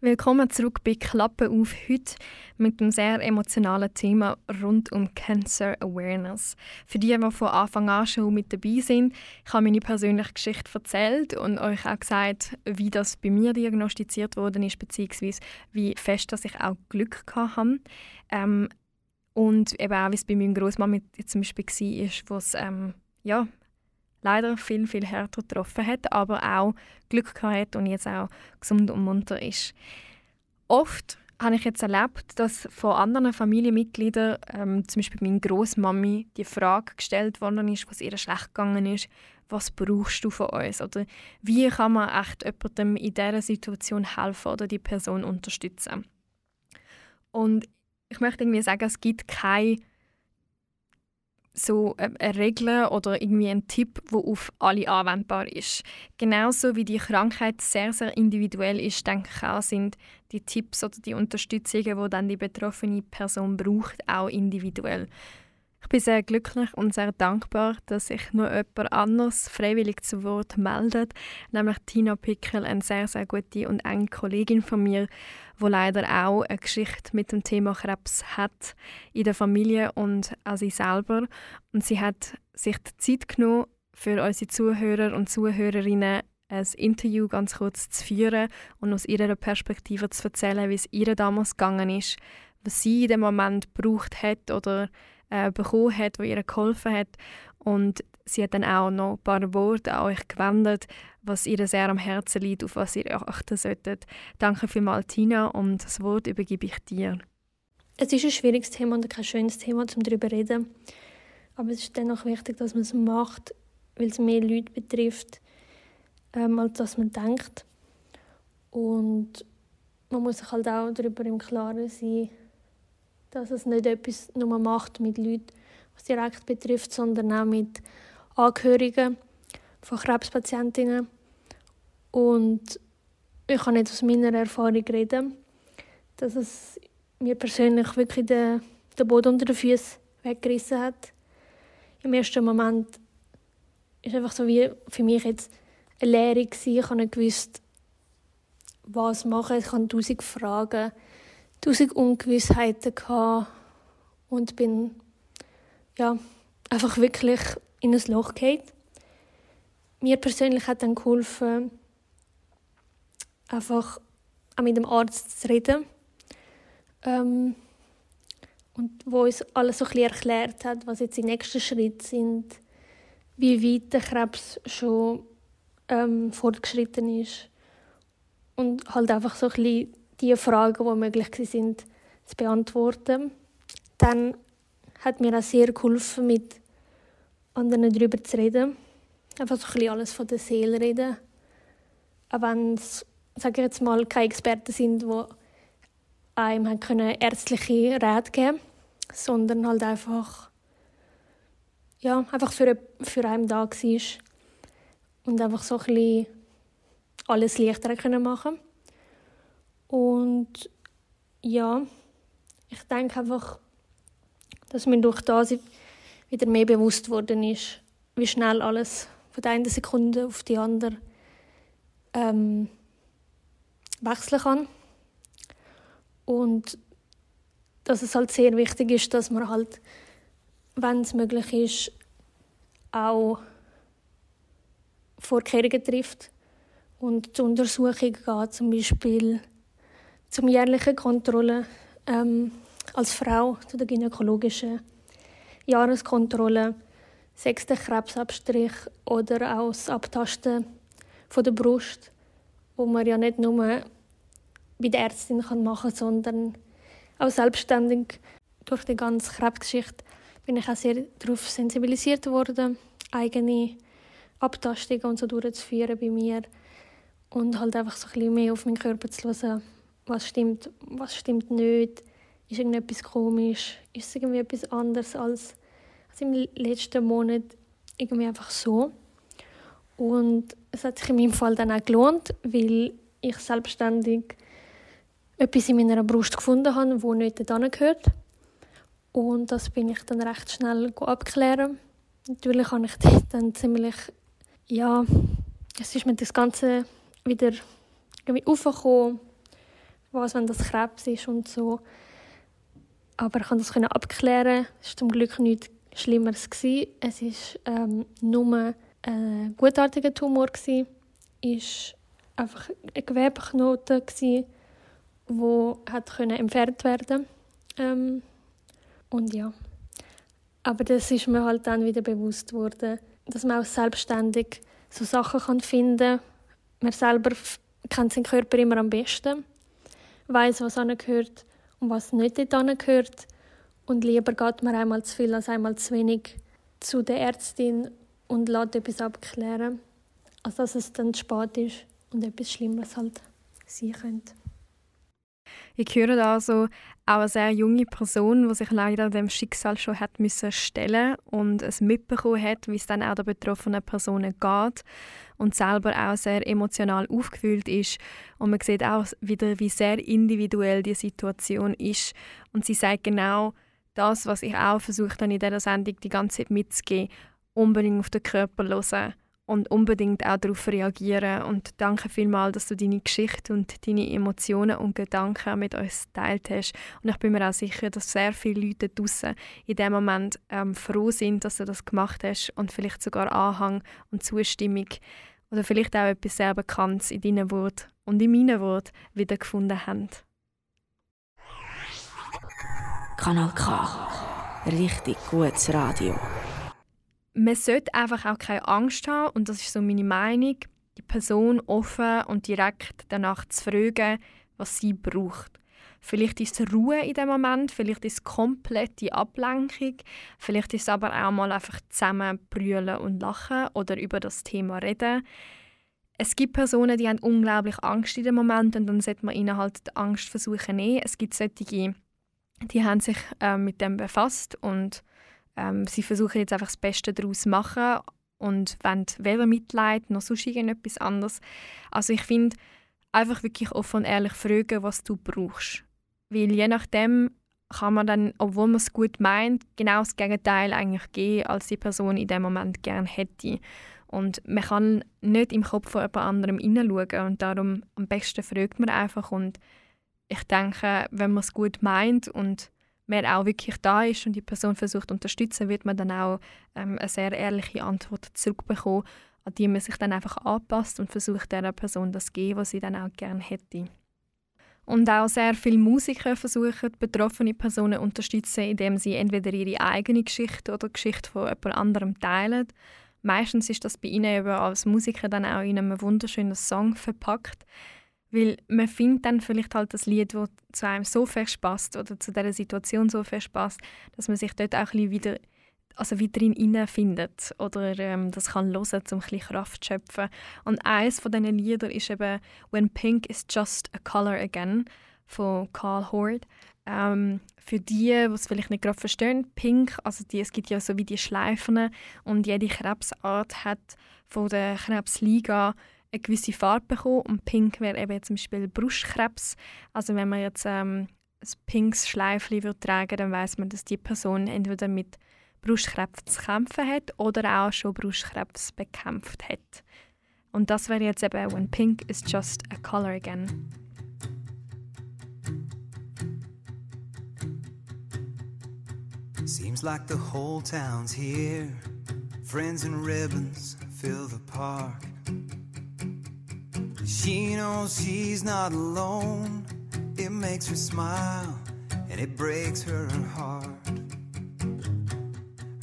Speaker 9: Willkommen zurück bei Klappe auf heute mit einem sehr emotionalen Thema rund um Cancer Awareness. Für die, die von Anfang an schon mit dabei sind, ich habe meine persönliche Geschichte erzählt und euch auch gesagt, wie das bei mir diagnostiziert worden ist, beziehungsweise wie fest dass ich auch Glück hatte. Ähm, und eben auch, wie es bei meiner Großmama zum Beispiel war, wo es ähm, ja, leider viel, viel härter getroffen hat, aber auch Glück gehabt hat und jetzt auch gesund und munter ist. Oft habe ich jetzt erlebt, dass von anderen Familienmitgliedern, ähm, zum Beispiel meiner Großmami, die Frage gestellt worden ist, was ihr schlecht gegangen ist, was brauchst du von uns? Oder wie kann man echt jemandem in dieser Situation helfen oder die Person unterstützen? Und ich möchte irgendwie sagen, es gibt keine so eine Regel oder irgendwie ein Tipp, wo auf alle anwendbar ist. Genauso wie die Krankheit sehr, sehr individuell ist, denke ich auch, sind die Tipps oder die Unterstützungen, die dann die betroffene Person braucht, auch individuell. Ich bin sehr glücklich und sehr dankbar, dass sich nur jemand anderes freiwillig zu Wort meldet, nämlich Tina Pickel, eine sehr, sehr gute und enge Kollegin von mir, wo leider auch eine Geschichte mit dem Thema Krebs hat in der Familie und auch sie selber. Und sie hat sich die Zeit genommen, für unsere Zuhörer und Zuhörerinnen ein Interview ganz kurz zu führen und aus ihrer Perspektive zu erzählen, wie es ihr damals gegangen ist, was sie in dem Moment gebraucht hat oder äh, bekommen hat, was ihr geholfen hat. Und sie hat dann auch noch ein paar Worte an euch gewendet, was ihr sehr am Herzen liegt, auf was ihr achten solltet. Danke vielmals, Tina, und das Wort übergebe ich dir.
Speaker 14: Es ist ein schwieriges Thema und kein schönes Thema, um darüber zu reden. Aber es ist dennoch wichtig, dass man es macht, weil es mehr Leute betrifft, ähm, als dass man denkt. Und man muss sich halt auch darüber im Klaren sein, dass es nicht etwas nur macht mit Leuten, was direkt betrifft, sondern auch mit Angehörigen von Krebspatientinnen. Und ich kann nicht aus meiner Erfahrung reden, dass es mir persönlich wirklich den, den Boden unter den Füßen weggerissen hat. Im ersten Moment ist einfach so wie für mich jetzt eine Lehre gewesen. Ich habe nicht gewusst, was machen. Ich hatte tausend Fragen, tausend Ungewissheiten gehabt und bin ja einfach wirklich in ein Loch gefallen. Mir persönlich hat dann geholfen, einfach auch mit dem Arzt zu reden. Ähm, und wo uns alles so ein erklärt hat, was jetzt die nächsten Schritte sind, wie weit der Krebs schon ähm, fortgeschritten ist und halt einfach so ein bisschen die Fragen, die möglich sind, zu beantworten. Dann hat mir auch sehr geholfen, mit anderen darüber zu reden. Einfach so ein bisschen alles von der Seele reden. Auch wenn es, sage ich jetzt mal, keine Experten sind, die einem können ärztliche Rat geben sondern halt einfach ja, einfach für, für einen da war und einfach so ein bisschen alles leichter können machen und ja, ich denke einfach, dass mir durch das wieder mehr bewusst worden ist, wie schnell alles von der einen Sekunde auf die andere ähm, wechseln kann. Und dass es halt sehr wichtig ist, dass man halt, wenn es möglich ist, auch Vorkehrungen trifft und zur Untersuchung geht, zum Beispiel zum jährlichen Kontrolle ähm, als Frau zu der gynäkologischen Jahreskontrolle, sechsten Krebsabstrich oder auch das Abtasten von der Brust, wo man ja nicht nur bei der Ärztin machen kann, sondern auch selbstständig. Durch die ganze Krebsgeschichte bin ich auch sehr darauf sensibilisiert worden, eigene Abtastungen und so durchzuführen bei mir und halt einfach so ein bisschen mehr auf meinen Körper zu hören, was stimmt, was stimmt nicht, ist irgendetwas komisch, ist es irgendwie etwas anderes als, als im letzten Monat irgendwie einfach so. Und es hat sich in meinem Fall dann auch gelohnt, weil ich selbstständig etwas in meiner Brust gefunden habe, wo nicht dorthin gehört. Und das bin ich dann recht schnell abklären. Natürlich habe ich dann ziemlich, ja, es ist mir das Ganze wieder irgendwie aufgekommen, was, wenn das Krebs ist und so. Aber ich konnte das abklären. Es war zum Glück nichts Schlimmeres. Gewesen. Es war ähm, nur ein gutartiger Tumor. Es war einfach ein Gewebeknoten, hat können entfernt werden ähm, und ja aber das ist mir halt dann wieder bewusst worden dass man auch selbstständig so Sachen kann finden man selber kennt seinen Körper immer am besten weiß was gehört und was nicht dort gehört und lieber geht man einmal zu viel als einmal zu wenig zu der Ärztin und lässt etwas abklären als dass es dann spät ist und etwas Schlimmeres halt sein könnte.
Speaker 9: Ich höre da also auch eine sehr junge Person, die sich leider dem Schicksal schon hat müssen stellen und es mitbekommen hat, wie es dann auch der betroffenen Personen geht und selber auch sehr emotional aufgefüllt ist. Und man sieht auch wieder, wie sehr individuell die Situation ist. Und sie sagt genau, das, was ich auch versucht habe in dieser Sendung die ganze Zeit mitzugeben, unbedingt auf den Körper hören und unbedingt auch darauf reagieren. Und danke vielmals, dass du deine Geschichte und deine Emotionen und Gedanken mit uns geteilt hast. Und ich bin mir auch sicher, dass sehr viele Leute draußen in dem Moment ähm, froh sind, dass du das gemacht hast und vielleicht sogar Anhang und Zustimmung oder vielleicht auch etwas sehr Bekanntes in deinen Worten und in meinen Worten wiedergefunden haben.
Speaker 1: Kanal K. Richtig gutes Radio.
Speaker 9: Man sollte einfach auch keine Angst haben, und das ist so meine Meinung, die Person offen und direkt danach zu fragen, was sie braucht. Vielleicht ist es Ruhe in dem Moment, vielleicht ist es komplette Ablenkung, vielleicht ist es aber auch mal einfach zusammen brüllen und lachen oder über das Thema reden. Es gibt Personen, die haben unglaublich Angst in dem Moment und dann sollte man ihnen halt die Angst versuchen nehmen. Es gibt solche, die haben sich äh, mit dem befasst und ähm, sie versuchen jetzt einfach das Beste daraus zu machen und wollen weder Mitleid noch sonst irgendetwas anderes. Also ich finde, einfach wirklich offen und ehrlich fragen, was du brauchst. Weil je nachdem kann man dann, obwohl man es gut meint, genau das Gegenteil eigentlich geben, als die Person in dem Moment gerne hätte. Und man kann nicht im Kopf von jemand anderem hineinschauen und darum am besten fragt man einfach und ich denke, wenn man es gut meint und man auch wirklich da ist und die Person versucht zu unterstützen, wird man dann auch ähm, eine sehr ehrliche Antwort zurückbekommen, an die man sich dann einfach anpasst und versucht der Person das zu geben, was sie dann auch gerne hätte. Und auch sehr viele Musiker versuchen, betroffene Personen zu unterstützen, indem sie entweder ihre eigene Geschichte oder Geschichte von jemand anderem teilen. Meistens ist das bei ihnen eben als Musiker dann auch in einem wunderschönen Song verpackt. Weil man findet dann vielleicht halt das Lied, das zu einem so fest passt oder zu dieser Situation so fest passt, dass man sich dort auch ein wieder also weiterhin findet oder ähm, das kann hören, um ein Kraft zu schöpfen. Und eines von diesen Liedern ist eben «When Pink is Just a Color Again» von Carl Horde. Ähm, für die, die es vielleicht nicht gerade verstehen, Pink, also die, es gibt ja so wie die Schleifen und jede Krebsart hat von der Krebsliga eine gewisse Farbe bekommen und pink wäre eben zum Beispiel Brustkrebs. Also wenn man jetzt ähm, ein pinkes Schleifchen tragen dann weiß man, dass die Person entweder mit Brustkrebs zu kämpfen hat oder auch schon Brustkrebs bekämpft hat. Und das wäre jetzt eben When Pink is just a color again.
Speaker 15: Seems like the whole town's here. Friends and ribbons fill the park. She knows she's not alone. It makes her smile and it breaks her heart.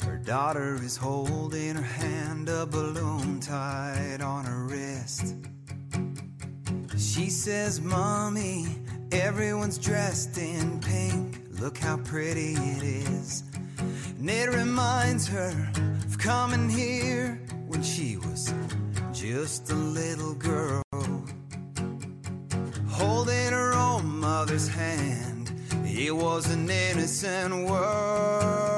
Speaker 15: Her daughter is holding her hand, a balloon tied on her wrist. She says, Mommy, everyone's dressed in pink. Look how pretty it is. And it reminds her of coming here when she was just a little girl hand. It was an innocent world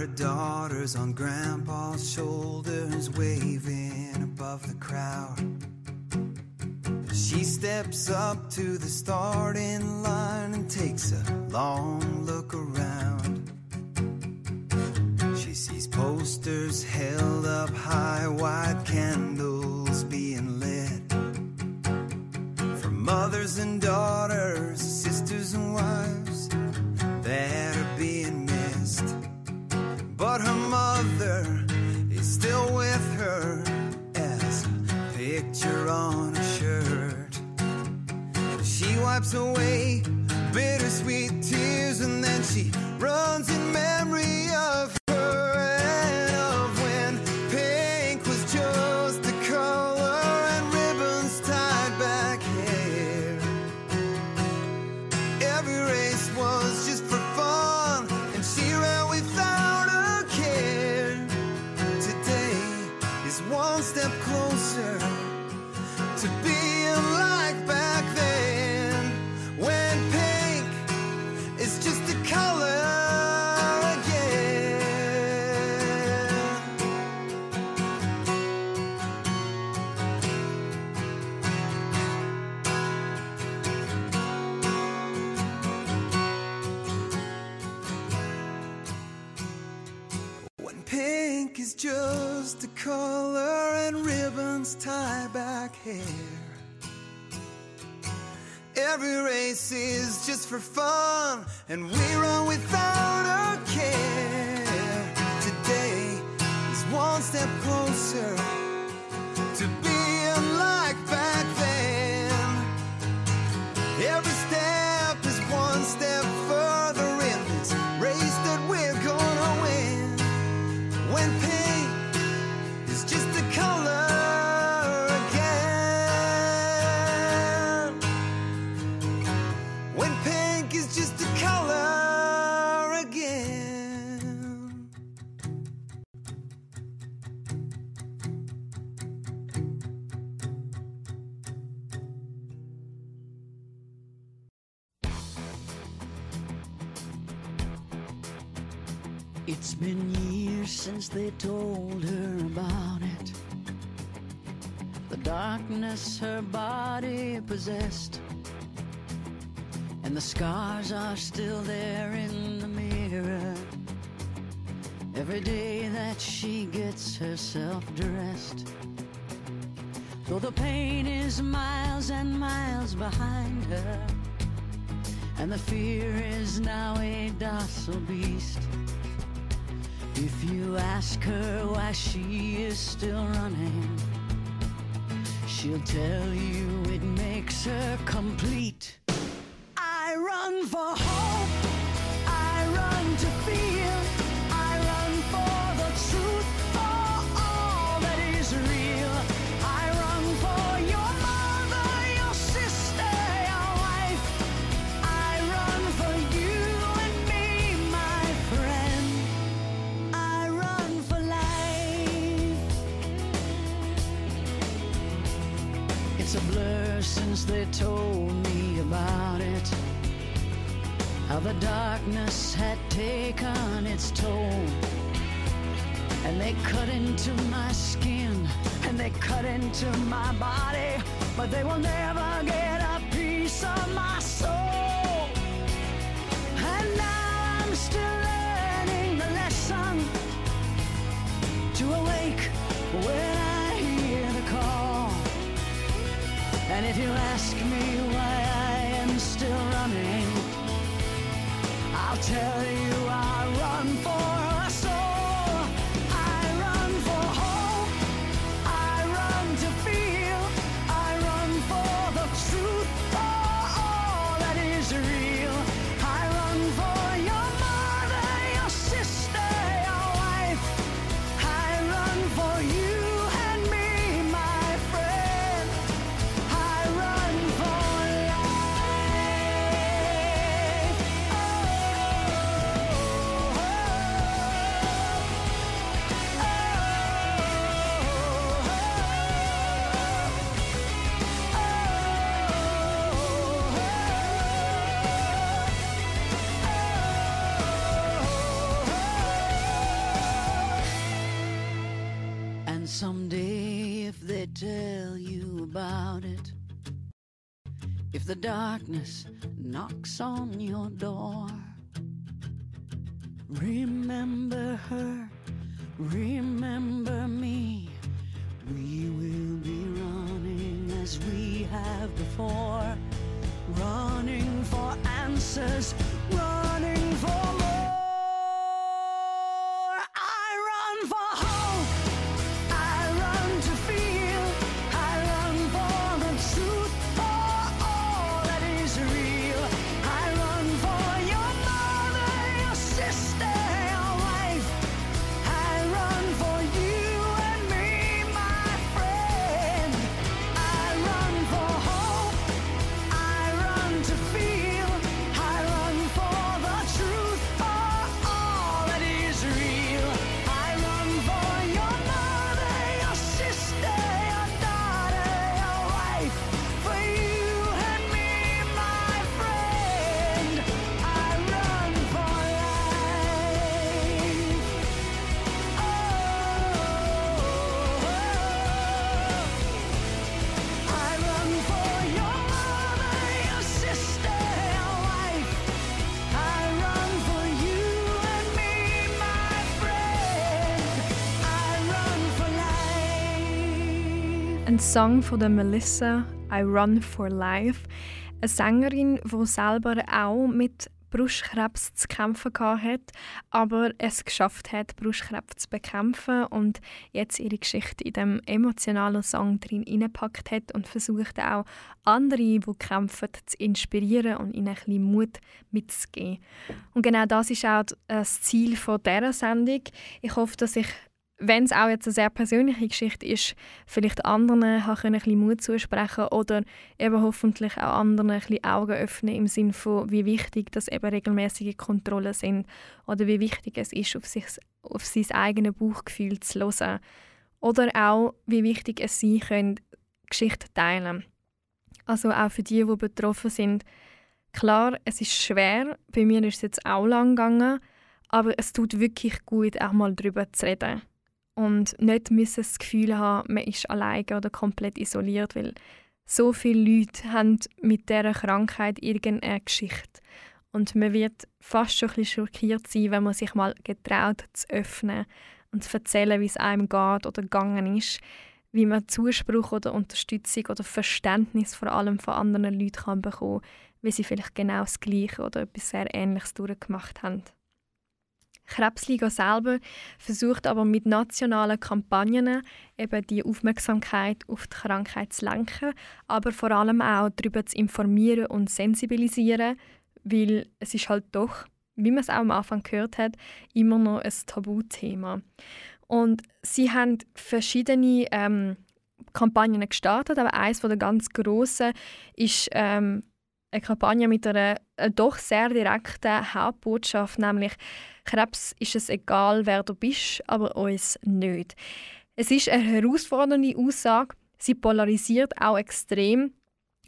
Speaker 15: her daughter's on grandpa's shoulders, waving above the crowd. She steps up to the starting line and takes a long look around. She sees posters held up high, white candles being lit. For mothers and daughters, sisters and wives missed. But her mother is still with her as a picture on a shirt. She wipes away bittersweet tears and then she runs in memory of hair. Every race is just for fun, and we run without a care. Today is one step closer
Speaker 16: possessed. And the scars are still there in the mirror. Every day that she gets herself dressed. Though the pain is miles and miles behind her. And the fear is now a docile beast. If you ask her why she is still running, she'll tell you it makes her complete. I run for hope, I run to feel, since they told me about it. How the darkness had taken its toll. And they cut into my skin and they cut into my body. But they will never get a piece of my soul. And now I'm still learning the lesson to awake when And if you ask me why I am still running, I'll tell you I run for someday, if they tell you about it, if the darkness knocks on your door, remember her, remember me. We will be running as we have before, running for answers, running for more.
Speaker 9: Song von der Melissa, I Run for Life. Eine Sängerin, die selber auch mit Brustkrebs zu kämpfen hat, aber es geschafft hat, Brustkrebs zu bekämpfen und jetzt ihre Geschichte in dem emotionalen Song drin hineingepackt hat und versucht auch andere, die kämpfen, zu inspirieren und ihnen ein bisschen Mut mitzugeben. Und genau das ist auch das Ziel dieser Sendung. Ich hoffe, dass ich wenn es auch jetzt eine sehr persönliche Geschichte ist, vielleicht anderen ein bisschen Mut zusprechen oder eben hoffentlich auch anderen ein bisschen Augen öffnen im Sinne von, wie wichtig das eben regelmäßige Kontrollen sind oder wie wichtig es ist, auf, sich, auf sein eigenes Bauchgefühl zu hören. Oder auch, wie wichtig es sein kann, Geschichte teilen. Also auch für die, die betroffen sind. Klar, es ist schwer, bei mir ist es jetzt auch lang gegangen, aber es tut wirklich gut, auch mal darüber zu reden und nicht müssen das Gefühl haben, man ist alleine oder komplett isoliert, weil so viele Leute haben mit dieser Krankheit irgendeine Geschichte. Und man wird fast schon ein bisschen schockiert sein, wenn man sich mal getraut zu öffnen und zu erzählen, wie es einem geht oder gegangen ist, wie man Zuspruch oder Unterstützung oder Verständnis vor allem von anderen Leuten kann bekommen, wie sie vielleicht genau das Gleiche oder etwas sehr Ähnliches durchgemacht haben. Krebsliga selber versucht aber mit nationalen Kampagnen eben die Aufmerksamkeit auf die Krankheit zu lenken, aber vor allem auch darüber zu informieren und sensibilisieren, weil es ist halt doch, wie man es auch am Anfang gehört hat, immer noch ein Tabuthema. Und sie haben verschiedene ähm, Kampagnen gestartet, aber eines der ganz grossen ist ähm, eine Kampagne mit einer äh, doch sehr direkten Hauptbotschaft, nämlich Krebs ist es egal, wer du bist, aber uns nicht. Es ist eine herausfordernde Aussage. Sie polarisiert auch extrem,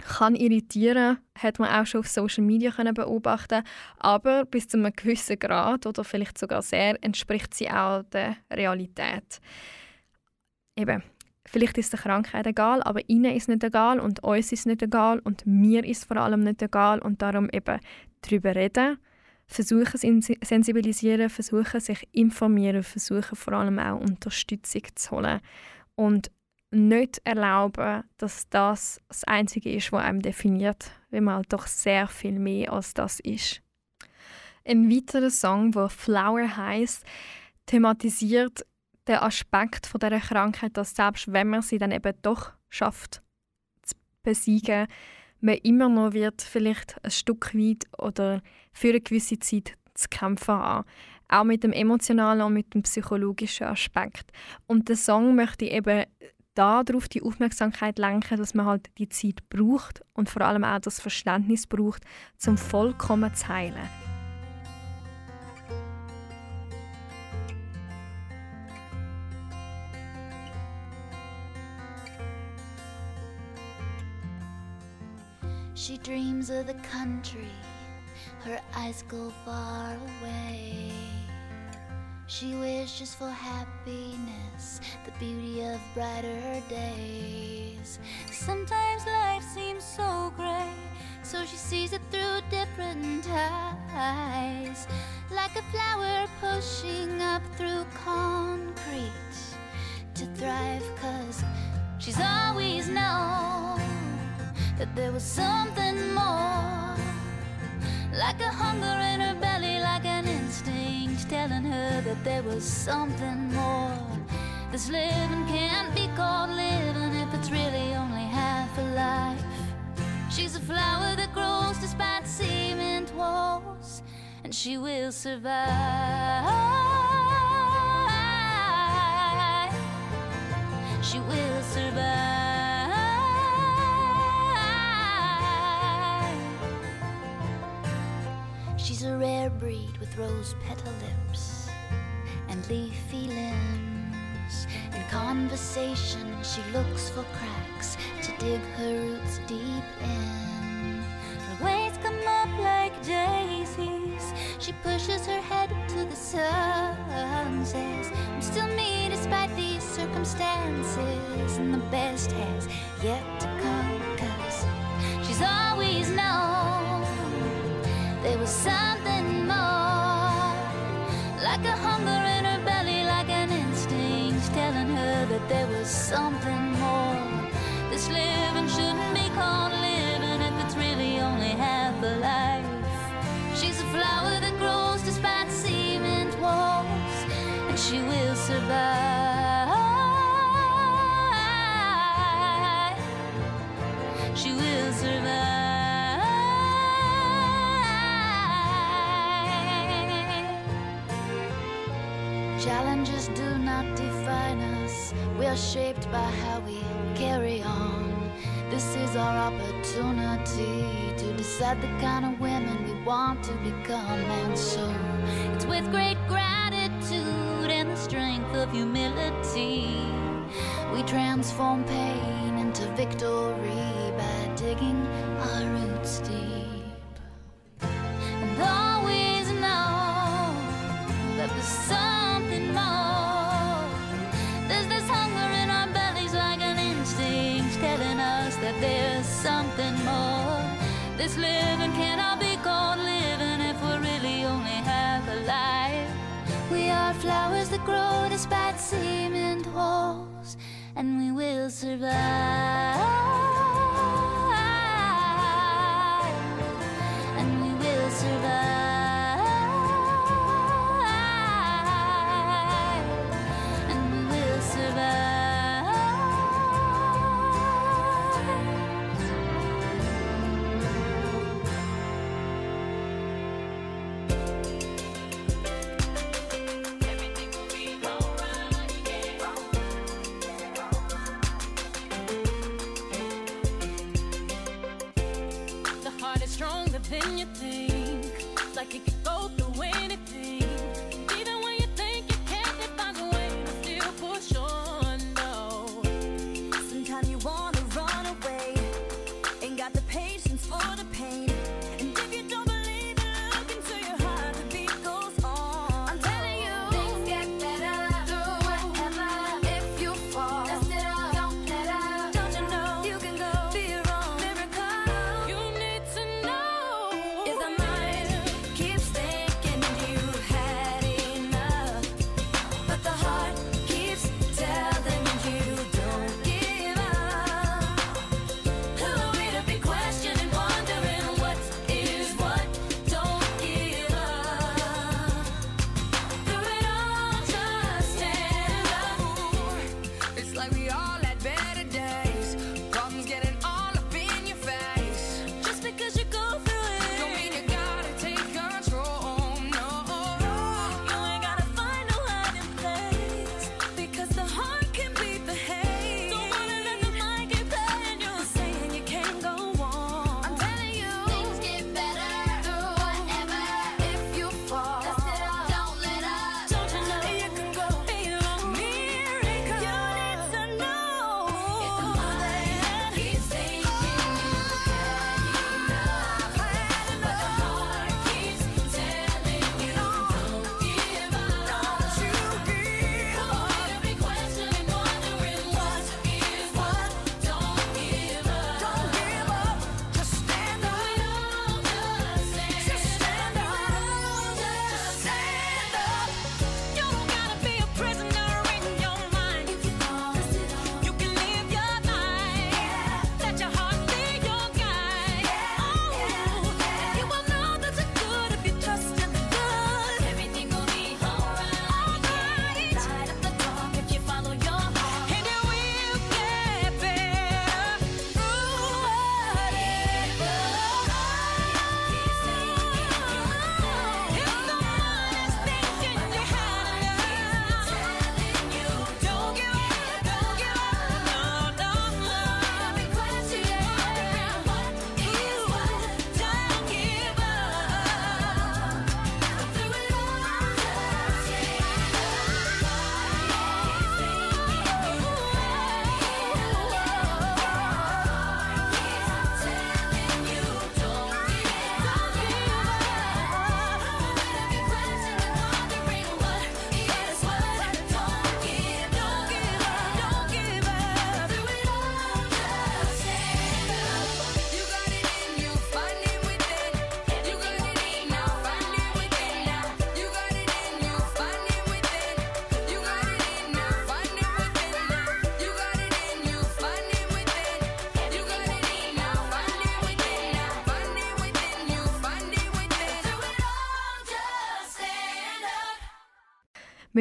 Speaker 9: kann irritieren, hat man auch schon auf Social Media können beobachten, aber bis zu einem gewissen Grad oder vielleicht sogar sehr entspricht sie auch der Realität. Eben, vielleicht ist der Krankheit egal, aber ihnen ist nicht egal und uns ist nicht egal und mir ist vor allem nicht egal und darum eben darüber reden versuchen sensibilisieren, versuchen sich informieren, versuchen vor allem auch Unterstützung zu holen und nicht erlauben, dass das das Einzige ist, was einem definiert, weil man halt doch sehr viel mehr als das ist. Ein weiterer Song, der Flower heißt, thematisiert den Aspekt von der Krankheit, dass selbst wenn man sie dann eben doch schafft zu besiegen, man immer noch wird vielleicht ein Stück weit oder für eine gewisse Zeit zu kämpfen haben. Auch mit dem emotionalen und mit dem psychologischen Aspekt. Und der Song möchte eben darauf die Aufmerksamkeit lenken, dass man halt die Zeit braucht und vor allem auch das Verständnis braucht, zum vollkommen zu heilen.
Speaker 10: She dreams of the country, her eyes go far away. She wishes for happiness, the beauty of brighter days. Sometimes life seems so gray, so she sees it through different eyes. Like a flower pushing up through concrete to thrive, cause she's always known that there was something more. Like a hunger in her belly, like an instinct telling her that there was something more. This living can't be called living if it's really only half a life. She's a flower that grows despite cement walls, and she will survive. She will survive. With rose petal lips and leafy limbs. In conversation, she looks for cracks to dig her roots deep in. Her waves come up like daisies. She pushes her head to the sun, says, I'm still me despite these circumstances. And the best has yet to come, cause she's always known there was something Challenges do not define us. We are shaped by how we carry on. This is our opportunity to decide the kind of women we want to become. And so
Speaker 6: It's with great gratitude and the strength of humility.
Speaker 10: we transform pain into victory by digging our roots deep.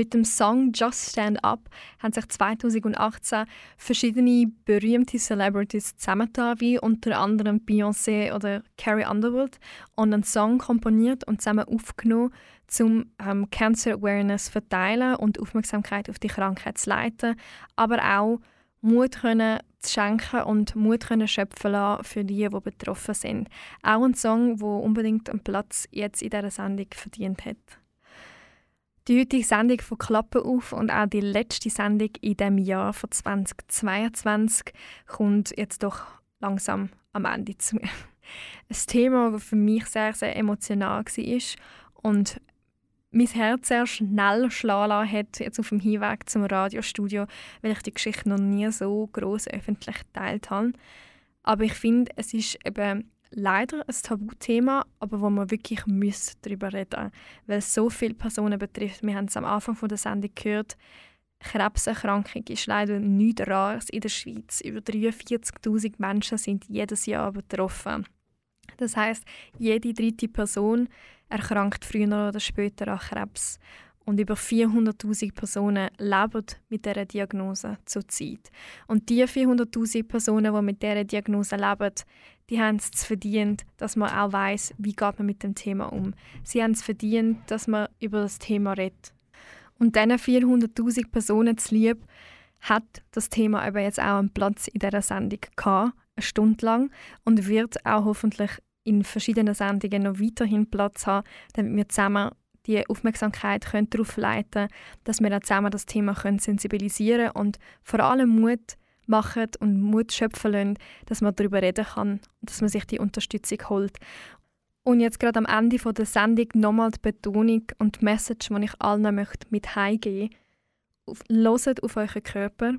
Speaker 9: Mit dem Song Just Stand Up haben sich 2018 verschiedene berühmte Celebrities zusammengetan, wie unter anderem Beyoncé oder Carrie Underwood, und einen Song komponiert und zusammen aufgenommen, um ähm, Cancer Awareness zu verteilen und Aufmerksamkeit auf die Krankheit zu leiten, aber auch Mut können zu schenken und Mut können schöpfen lassen für die, die betroffen sind. Auch ein Song, der unbedingt einen Platz jetzt in dieser Sendung verdient hat. Die heutige Sendung von Klappe auf und auch die letzte Sendung in dem Jahr von 2022 kommt jetzt doch langsam am Ende zu mir. Ein Thema, das für mich sehr, sehr emotional war und mein Herz sehr schnell schlagen hat, jetzt auf dem Hinweg zum Radiostudio, weil ich die Geschichte noch nie so groß öffentlich geteilt habe. Aber ich finde, es ist eben leider ein Tabuthema, aber wo man wirklich muss darüber reden weil es so viele Personen betrifft. Wir haben es am Anfang der Sendung gehört, Krebserkrankung ist leider nichts Rares in der Schweiz. Über 43'000 Menschen sind jedes Jahr betroffen. Das heißt, jede dritte Person erkrankt früher oder später an Krebs. Und über 400.000 Personen leben mit dieser Diagnose zurzeit. Und die 400.000 Personen, die mit dieser Diagnose leben, die haben es verdient, dass man auch weiß, wie geht man mit dem Thema um. Sie haben es verdient, dass man über das Thema redet. Und diesen 400.000 Personen zu lieb, hat das Thema aber jetzt auch einen Platz in dieser Sendung gehabt, eine Stunde lang, und wird auch hoffentlich in verschiedenen Sendungen noch weiterhin Platz haben, damit wir zusammen die Aufmerksamkeit können darauf leiten dass wir auch zusammen das Thema können sensibilisieren und vor allem Mut machen und Mut schöpfen lassen, dass man darüber reden kann und dass man sich die Unterstützung holt. Und jetzt gerade am Ende der Sendung nochmal die Betonung und die Message, die ich allen möchte, mit heimgeben möchte. auf euren Körper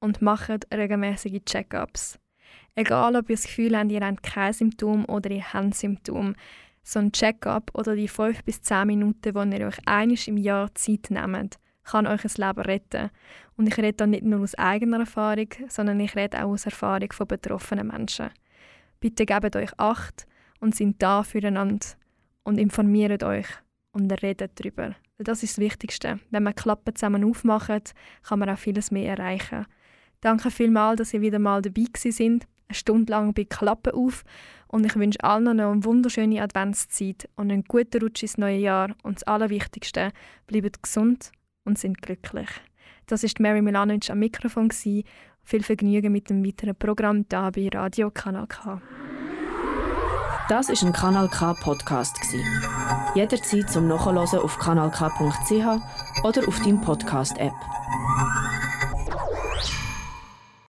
Speaker 9: und macht regelmäßige Check-ups. Egal, ob ihr das Gefühl habt, ihr habt kein Symptom oder ihr habt Symptom. So ein Check-up oder die 5 bis 10 Minuten, die ihr euch einiges im Jahr Zeit nehmt, kann euch ein Leben retten. Und ich rede da nicht nur aus eigener Erfahrung, sondern ich rede auch aus Erfahrung von betroffenen Menschen. Bitte gebt euch Acht und sind da füreinander und informiert euch und redet darüber. Das ist das Wichtigste. Wenn man Klappen zusammen aufmacht, kann man auch vieles mehr erreichen. Danke vielmals, dass ihr wieder mal dabei sind eine Stunde lang bei Klappe auf und ich wünsche allen noch eine wunderschöne Adventszeit und einen guten Rutsch ins neue Jahr und das Allerwichtigste, bleibt gesund und sind glücklich. Das ist Mary Milanovic am Mikrofon. Viel Vergnügen mit dem weiteren Programm hier bei Radio Kanal K.
Speaker 1: Das ist ein Kanal K Podcast Jederzeit zum Nachhören auf kanalk.ch oder auf deinem Podcast App.